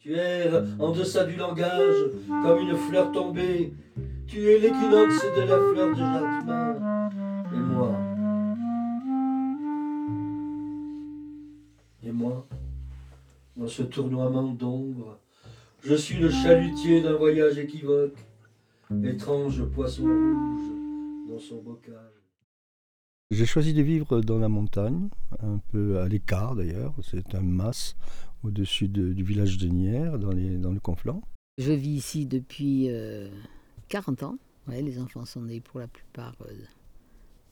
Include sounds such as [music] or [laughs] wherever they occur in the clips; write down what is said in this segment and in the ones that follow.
Tu erres en deçà du langage, comme une fleur tombée. Tu es l'équinoxe de la fleur de jasmin. Et moi? Et moi? Dans ce tournoiement d'ombre, je suis le chalutier d'un voyage équivoque, étrange poisson rouge dans son bocal. J'ai choisi de vivre dans la montagne, un peu à l'écart d'ailleurs. C'est un mas au-dessus du village de Nières, dans, dans le Conflent. Je vis ici depuis 40 euh, ans. les enfants sont nés pour la plupart. Euh,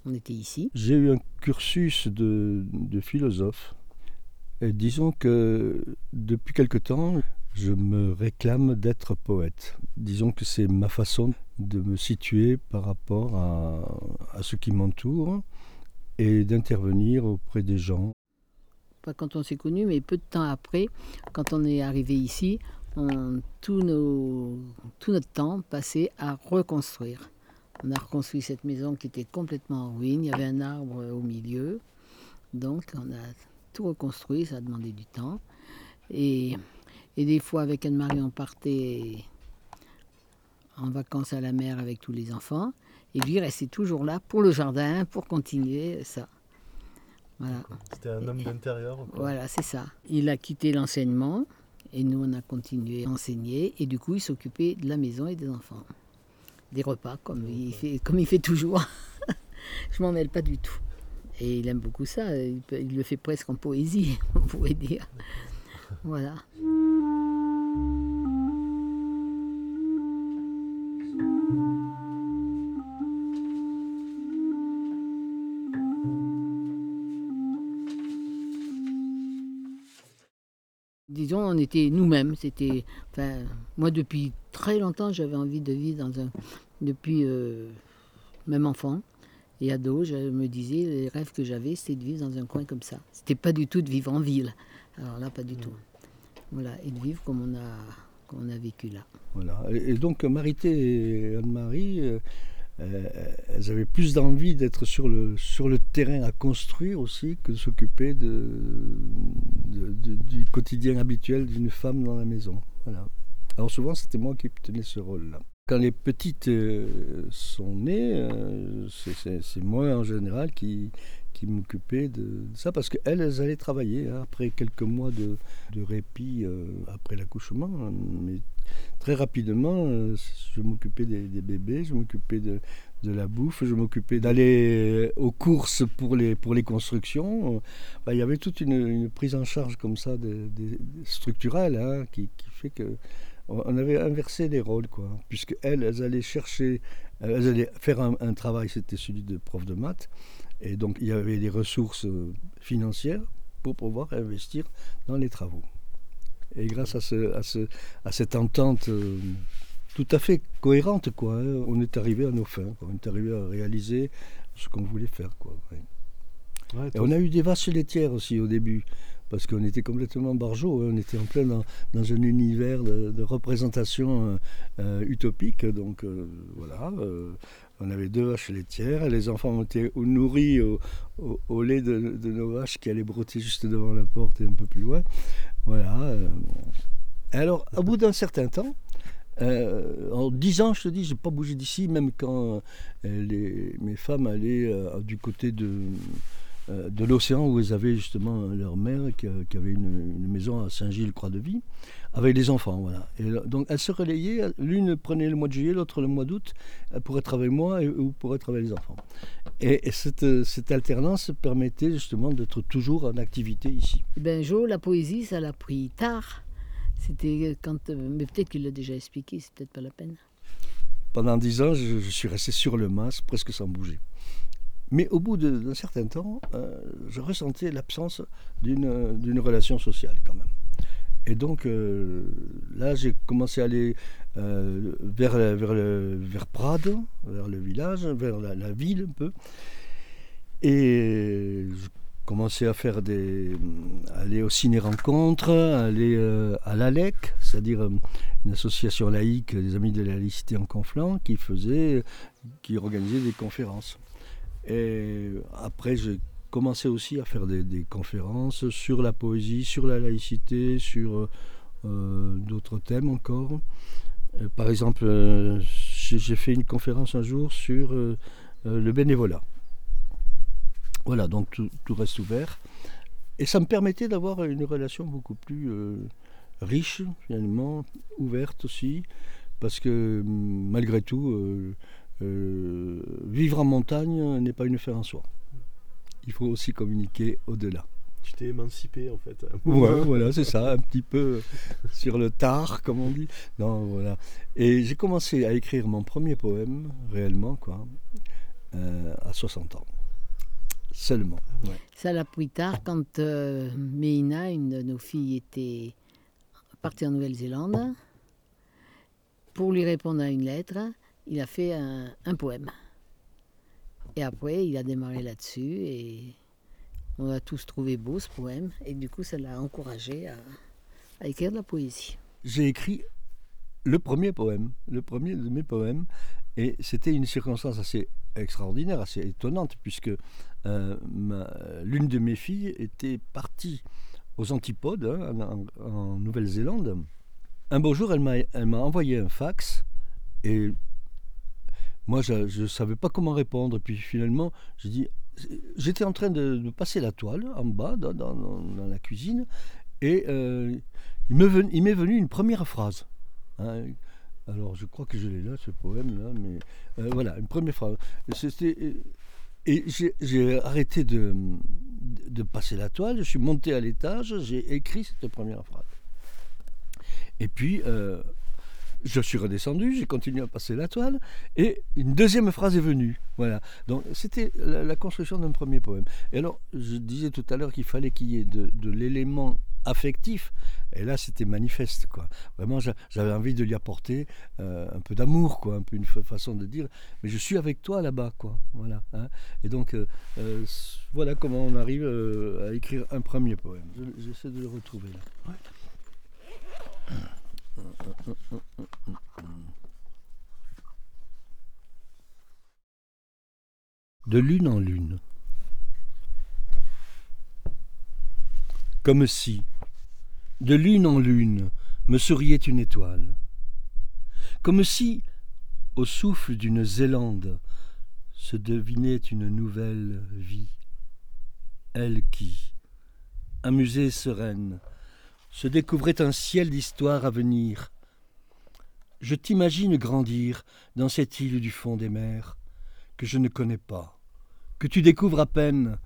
on était ici. J'ai eu un cursus de, philosophe. Et disons que depuis quelque temps, je me réclame d'être poète. Disons que c'est ma façon de me situer par rapport à, à ce qui m'entoure et d'intervenir auprès des gens. Pas quand on s'est connus, mais peu de temps après, quand on est arrivé ici, on, tout, nos, tout notre temps passé à reconstruire. On a reconstruit cette maison qui était complètement en ruine. Il y avait un arbre au milieu. Donc on a tout reconstruit, ça a demandé du temps. Et, et des fois avec Anne-Marie, on partait en vacances à la mer avec tous les enfants. Et lui restait toujours là pour le jardin, pour continuer ça. Voilà. C'était un homme d'intérieur Voilà, c'est ça. Il a quitté l'enseignement et nous, on a continué à enseigner. Et du coup, il s'occupait de la maison et des enfants. Des repas, comme, il, fait, comme il fait toujours. [laughs] Je m'en mêle pas du tout. Et il aime beaucoup ça. Il, il le fait presque en poésie, [laughs] on pourrait dire. Voilà. Disons, on était nous-mêmes. C'était, enfin, moi, depuis très longtemps, j'avais envie de vivre dans un. Depuis euh, même enfant et ado, je me disais, les rêves que j'avais, c'était de vivre dans un coin comme ça. C'était pas du tout de vivre en ville. Alors là, pas du tout. Voilà, et de vivre comme on a, comme on a vécu là. Voilà. Et donc, Marité et Anne-Marie. Euh, euh, elles avaient plus d'envie d'être sur le, sur le terrain à construire aussi que de s'occuper du quotidien habituel d'une femme dans la maison. Voilà. Alors souvent c'était moi qui tenais ce rôle-là. Quand les petites euh, sont nées, euh, c'est moi en général qui, qui m'occupais de, ça parce qu'elles, elles allaient travailler hein, après quelques mois de, de répit après l'accouchement. Mais très rapidement, euh, je m'occupais des, bébés, je m'occupais de, la bouffe, je m'occupais d'aller aux courses pour les, pour les constructions. il y avait toute une, prise en charge comme ça, de, structurelle, hein, qui, fait que on avait inversé les rôles, quoi. Puisque elles, allaient chercher, elles allaient faire un travail, c'était celui de prof de maths, et donc il y avait des ressources euh, financières pour pouvoir investir dans les travaux. Et grâce à, ce, à, ce, à cette entente euh, tout à fait cohérente, quoi, hein, on est arrivé à nos fins. On est arrivé à réaliser ce qu'on voulait faire. Quoi, et on a eu des vaches laitières aussi au début, parce qu'on était complètement barjot. Hein. on était en plein dans, dans un univers de, représentation euh, euh, utopique. Donc voilà, on avait deux vaches laitières, et les enfants ont été nourris au, lait de, nos vaches qui allaient broter juste devant la porte et un peu plus loin. Voilà. Euh. Alors, au bout d'un certain temps, euh, en dix ans, je te dis, je n'ai pas bougé d'ici, même quand euh, mes femmes allaient du côté de, de l'océan où elles avaient justement leur mère qui, avait une, maison à Saint-Gilles-Croix-de-Vie avec les enfants. Voilà. Et donc elles se relayaient, l'une prenait le mois de juillet, l'autre le mois d'août, euh, pour être avec moi ou pour être avec les enfants. Et, cette, cette, alternance permettait justement d'être toujours en activité ici. Eh ben Jo, la poésie, ça l'a pris tard. C'était quand. Euh, mais peut-être qu'il l'a déjà expliqué, c'est peut-être pas la peine. Pendant dix ans, je, suis resté sur le mas, presque sans bouger. Mais au bout d'un certain temps, euh, je ressentais l'absence d'une relation sociale quand même. Et donc euh, là, j'ai commencé à aller euh, vers, vers, vers Prades, vers le village, vers la, ville un peu. Et je commençais à faire des. aller au ciné-rencontres, aller à l'ALEC, c'est-à-dire une association laïque des Amis de la laïcité en Conflans, qui faisait. qui organisait des conférences. Et après, j'ai commençait aussi à faire des, conférences sur la poésie, sur la laïcité, sur, d'autres thèmes encore. par exemple, j'ai fait une conférence un jour sur le bénévolat. Voilà, donc tout, reste ouvert. Et ça me permettait d'avoir une relation beaucoup plus riche, finalement, ouverte aussi, parce que malgré tout, euh, euh, vivre en montagne n'est pas une fin en soi. Il faut aussi communiquer au-delà. Tu t'es émancipé en fait. Ouais, [laughs] voilà, c'est ça, un petit peu sur le tard, comme on dit. Non, voilà. Et j'ai commencé à écrire mon premier poème, réellement, quoi, euh, à 60 ans. Seulement. Ça l'a pris tard quand Meina, une de nos filles, était parti en Nouvelle-Zélande. Pour lui répondre à une lettre, il a fait un, poème. Et après, il a démarré là-dessus et on a tous trouvé beau ce poème. Et du coup, ça l'a encouragé à, écrire de la poésie. J'ai écrit le premier poème, le premier de mes poèmes. Et c'était une circonstance assez extraordinaire, assez étonnante, puisque euh, l'une de mes filles était partie aux Antipodes, hein, en, Nouvelle-Zélande. Un beau jour, elle m'a envoyé un fax et moi, je ne savais pas comment répondre. Puis finalement, j'ai dit, j'étais en train de, passer la toile en bas dans, la cuisine et euh, il m'est venu, une première phrase. Hein. Alors, je crois que je l'ai là, ce poème-là, mais euh, voilà, une première phrase. C'était et j'ai arrêté de, passer la toile, je suis monté à l'étage, j'ai écrit cette première phrase. Et puis, euh, je suis redescendu, j'ai continué à passer la toile, et une deuxième phrase est venue. Voilà. Donc, c'était la, construction d'un premier poème. Et alors, je disais tout à l'heure qu'il fallait qu'il y ait de, l'élément affectif. Et là, c'était manifeste, quoi. Vraiment, j'avais envie de lui apporter euh, un peu d'amour, quoi, un peu une façon de dire, mais je suis avec toi là-bas, quoi. Voilà. Hein. Et donc, euh, euh, voilà comment on arrive à écrire un premier poème. J'essaie de le retrouver là. De lune en lune. Comme si, de lune en lune, me souriait une étoile. Comme si, au souffle d'une Zélande, se devinait une nouvelle vie. Elle qui, amusée sereine, se découvrait un ciel d'histoire à venir. Je t'imagine grandir dans cette île du fond des mers, que je ne connais pas, que tu découvres à peine,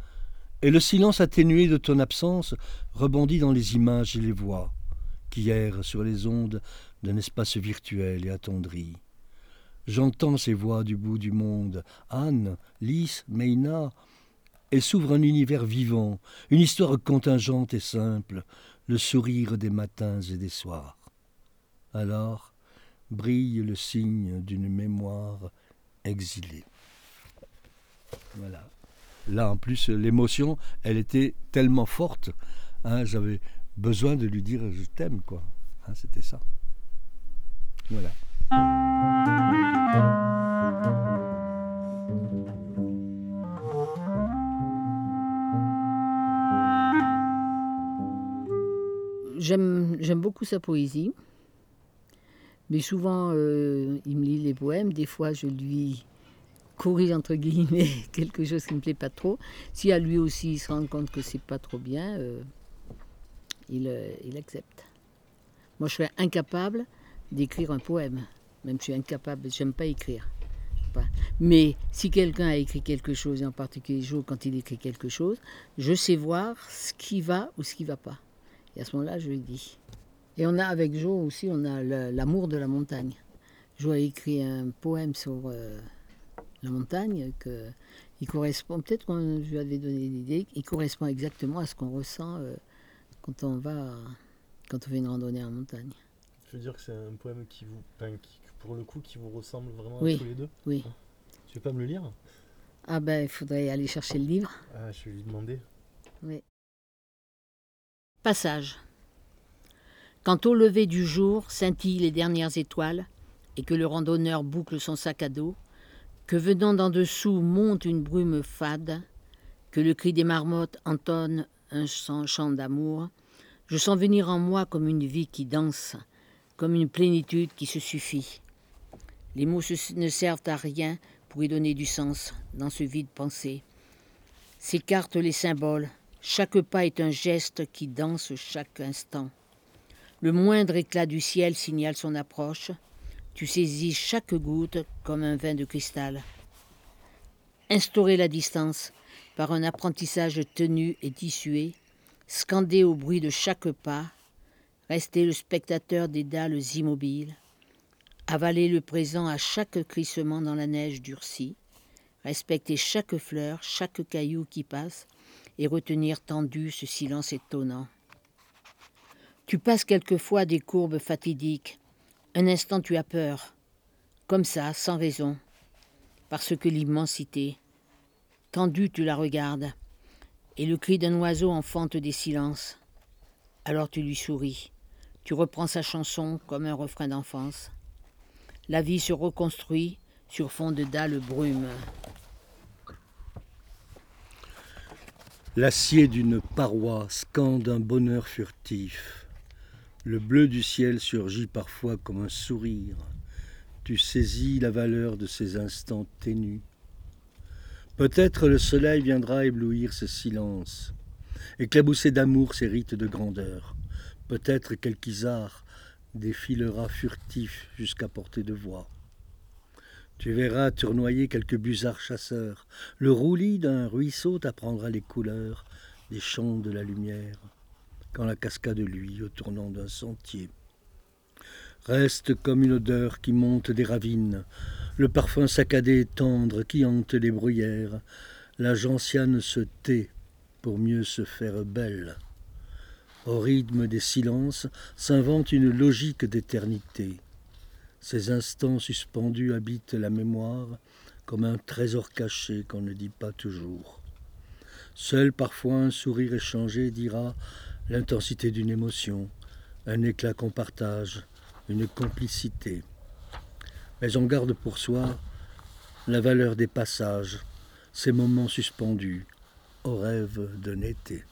et le silence atténué de ton absence rebondit dans les images et les voix qui errent sur les ondes d'un espace virtuel et attendri. J'entends ces voix du bout du monde, Anne, Lys, Meina, et s'ouvre un univers vivant, une histoire contingente et simple, le sourire des matins et des soirs. Alors brille le signe d'une mémoire exilée. Voilà là en plus l'émotion elle était tellement forte hein, j'avais besoin de lui dire je t'aime quoi hein, c'était ça voilà j'aime beaucoup sa poésie mais souvent euh, il me lit les poèmes des fois je lui corrige entre guillemets [laughs] quelque chose qui me plaît pas trop, si à lui aussi il se rend compte que c'est pas trop bien, euh, il, euh, il, accepte. Moi, je serais incapable d'écrire un poème. Même je suis incapable, j'aime pas écrire. Mais si quelqu'un a écrit quelque chose, et en particulier quand il écrit quelque chose, je sais voir ce qui va ou ce qui va pas. Et à ce moment-là, je lui dis. Et on a avec Joe aussi, on a l'amour de la montagne. Joe a écrit un poème sur euh, la montagne, que il correspond, peut-être qu'on je lui avais donné l'idée, il correspond exactement à ce qu'on ressent euh, quand on va, quand on fait une randonnée en montagne. Je veux dire que c'est un poème qui vous, pour le coup, qui vous ressemble vraiment à tous les deux? Oui. Tu veux pas me le lire? Ah ben, il faudrait aller chercher le livre. Ah, je vais lui demander. Oui. Passage. Quand au lever du jour scintillent les dernières étoiles et que le randonneur boucle son sac à dos, que venant d'en dessous monte une brume fade, que le cri des marmottes entonne un chant d'amour, Je sens venir en moi comme une vie qui danse, comme une plénitude qui se suffit. Les mots ne servent à rien pour y donner du sens dans ce vide pensé. S'écartent les symboles, chaque pas est un geste qui danse chaque instant. Le moindre éclat du ciel signale son approche. Tu saisis chaque goutte comme un vin de cristal. Instaurer la distance par un apprentissage tenu et tissué, scander au bruit de chaque pas, rester le spectateur des dalles immobiles, avaler le présent à chaque crissement dans la neige durcie, respecter chaque fleur, chaque caillou qui passe, et retenir tendu ce silence étonnant. Tu passes quelquefois des courbes fatidiques. Un instant tu as peur, comme ça, sans raison, parce que l'immensité, tendue tu la regardes, et le cri d'un oiseau enfante des silences. Alors tu lui souris, tu reprends sa chanson comme un refrain d'enfance. La vie se reconstruit sur fond de dalles brumes. L'acier d'une paroi scande un bonheur furtif. Le bleu du ciel surgit parfois comme un sourire. Tu saisis la valeur de ces instants ténus. Peut-être le soleil viendra éblouir ce silence, éclabousser d'amour ces rites de grandeur. Peut-être quelque isard défilera furtif jusqu'à portée de voix. Tu verras tournoyer quelques busards chasseurs. Le roulis d'un ruisseau t'apprendra les couleurs des champs de la lumière, quand la cascade luit au tournant d'un sentier. Reste comme une odeur qui monte des ravines, le parfum saccadé et tendre qui hante les bruyères. La gentiane se tait pour mieux se faire belle. Au rythme des silences s'invente une logique d'éternité. Ces instants suspendus habitent la mémoire comme un trésor caché qu'on ne dit pas toujours. Seul parfois un sourire échangé dira l'intensité d'une émotion, un éclat qu'on partage, une complicité. Mais on garde pour soi la valeur des passages, ces moments suspendus au rêve d'un été.